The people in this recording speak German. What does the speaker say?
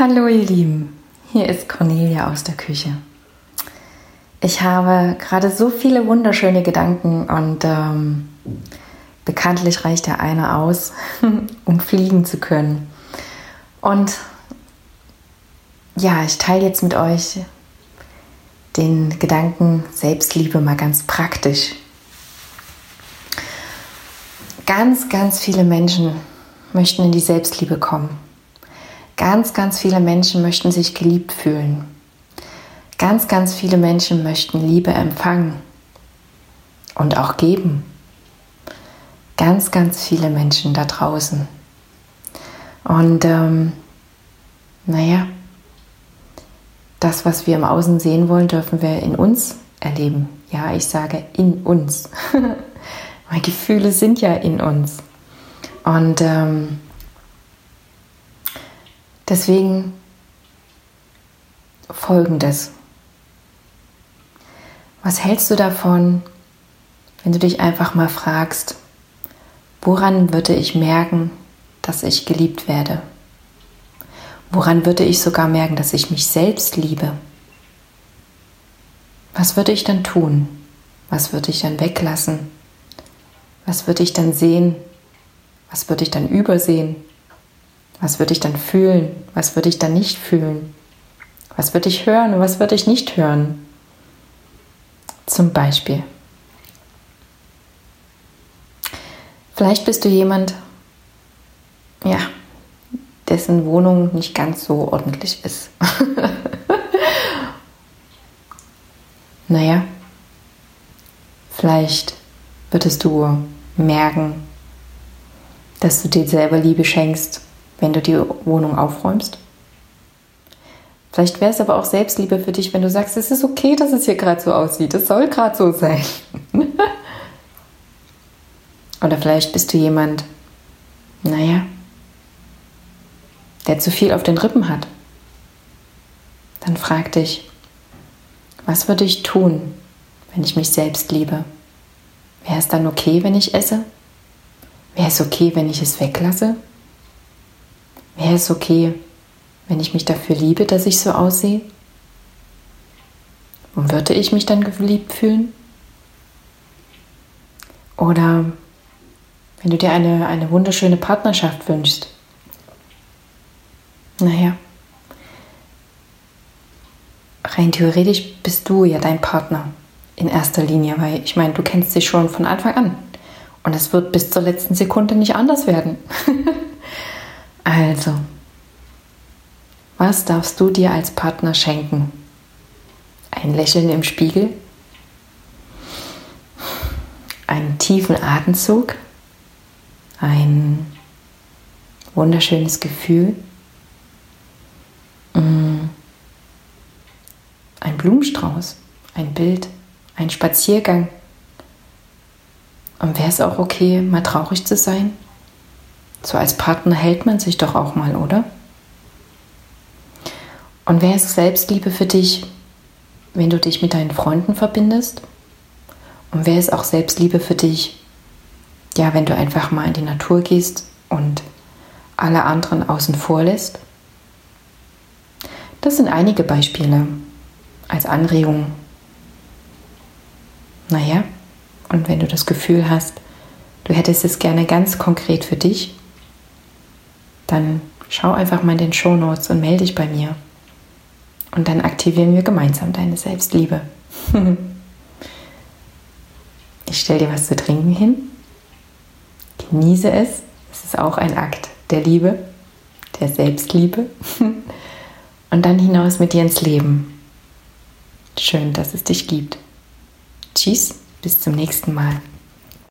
Hallo ihr Lieben, hier ist Cornelia aus der Küche. Ich habe gerade so viele wunderschöne Gedanken und ähm, bekanntlich reicht der eine aus, um fliegen zu können. Und ja, ich teile jetzt mit euch den Gedanken Selbstliebe mal ganz praktisch. Ganz, ganz viele Menschen möchten in die Selbstliebe kommen. Ganz, ganz viele Menschen möchten sich geliebt fühlen. Ganz, ganz viele Menschen möchten Liebe empfangen und auch geben. Ganz, ganz viele Menschen da draußen. Und ähm, naja, das, was wir im Außen sehen wollen, dürfen wir in uns erleben. Ja, ich sage in uns. Meine Gefühle sind ja in uns. Und ähm, deswegen folgendes. Was hältst du davon, wenn du dich einfach mal fragst, woran würde ich merken, dass ich geliebt werde? Woran würde ich sogar merken, dass ich mich selbst liebe? Was würde ich dann tun? Was würde ich dann weglassen? Was würde ich dann sehen? Was würde ich dann übersehen? Was würde ich dann fühlen? Was würde ich dann nicht fühlen? Was würde ich hören und was würde ich nicht hören? Zum Beispiel. Vielleicht bist du jemand, ja, dessen Wohnung nicht ganz so ordentlich ist. naja, vielleicht würdest du merken, dass du dir selber Liebe schenkst, wenn du die Wohnung aufräumst. Vielleicht wäre es aber auch Selbstliebe für dich, wenn du sagst, es ist okay, dass es hier gerade so aussieht. Es soll gerade so sein. Oder vielleicht bist du jemand, naja, der zu viel auf den Rippen hat, dann frag dich, was würde ich tun, wenn ich mich selbst liebe? Wäre es dann okay, wenn ich esse? Wäre es okay, wenn ich es weglasse? Wäre es okay, wenn ich mich dafür liebe, dass ich so aussehe? Und würde ich mich dann geliebt fühlen? Oder wenn du dir eine, eine wunderschöne Partnerschaft wünschst, naja, rein theoretisch bist du ja dein Partner in erster Linie, weil ich meine, du kennst dich schon von Anfang an. Und es wird bis zur letzten Sekunde nicht anders werden. also, was darfst du dir als Partner schenken? Ein Lächeln im Spiegel? Einen tiefen Atemzug? Ein wunderschönes Gefühl? Ein Blumenstrauß, ein Bild, ein Spaziergang. Und wäre es auch okay, mal traurig zu sein? So als Partner hält man sich doch auch mal, oder? Und wäre es Selbstliebe für dich, wenn du dich mit deinen Freunden verbindest? Und wäre es auch Selbstliebe für dich, ja, wenn du einfach mal in die Natur gehst und alle anderen außen vor lässt? Das sind einige Beispiele als Anregung. Naja, und wenn du das Gefühl hast, du hättest es gerne ganz konkret für dich, dann schau einfach mal in den Show Notes und melde dich bei mir. Und dann aktivieren wir gemeinsam deine Selbstliebe. ich stelle dir was zu trinken hin. Genieße es. Es ist auch ein Akt der Liebe, der Selbstliebe. Und dann hinaus mit dir ins Leben. Schön, dass es dich gibt. Tschüss, bis zum nächsten Mal.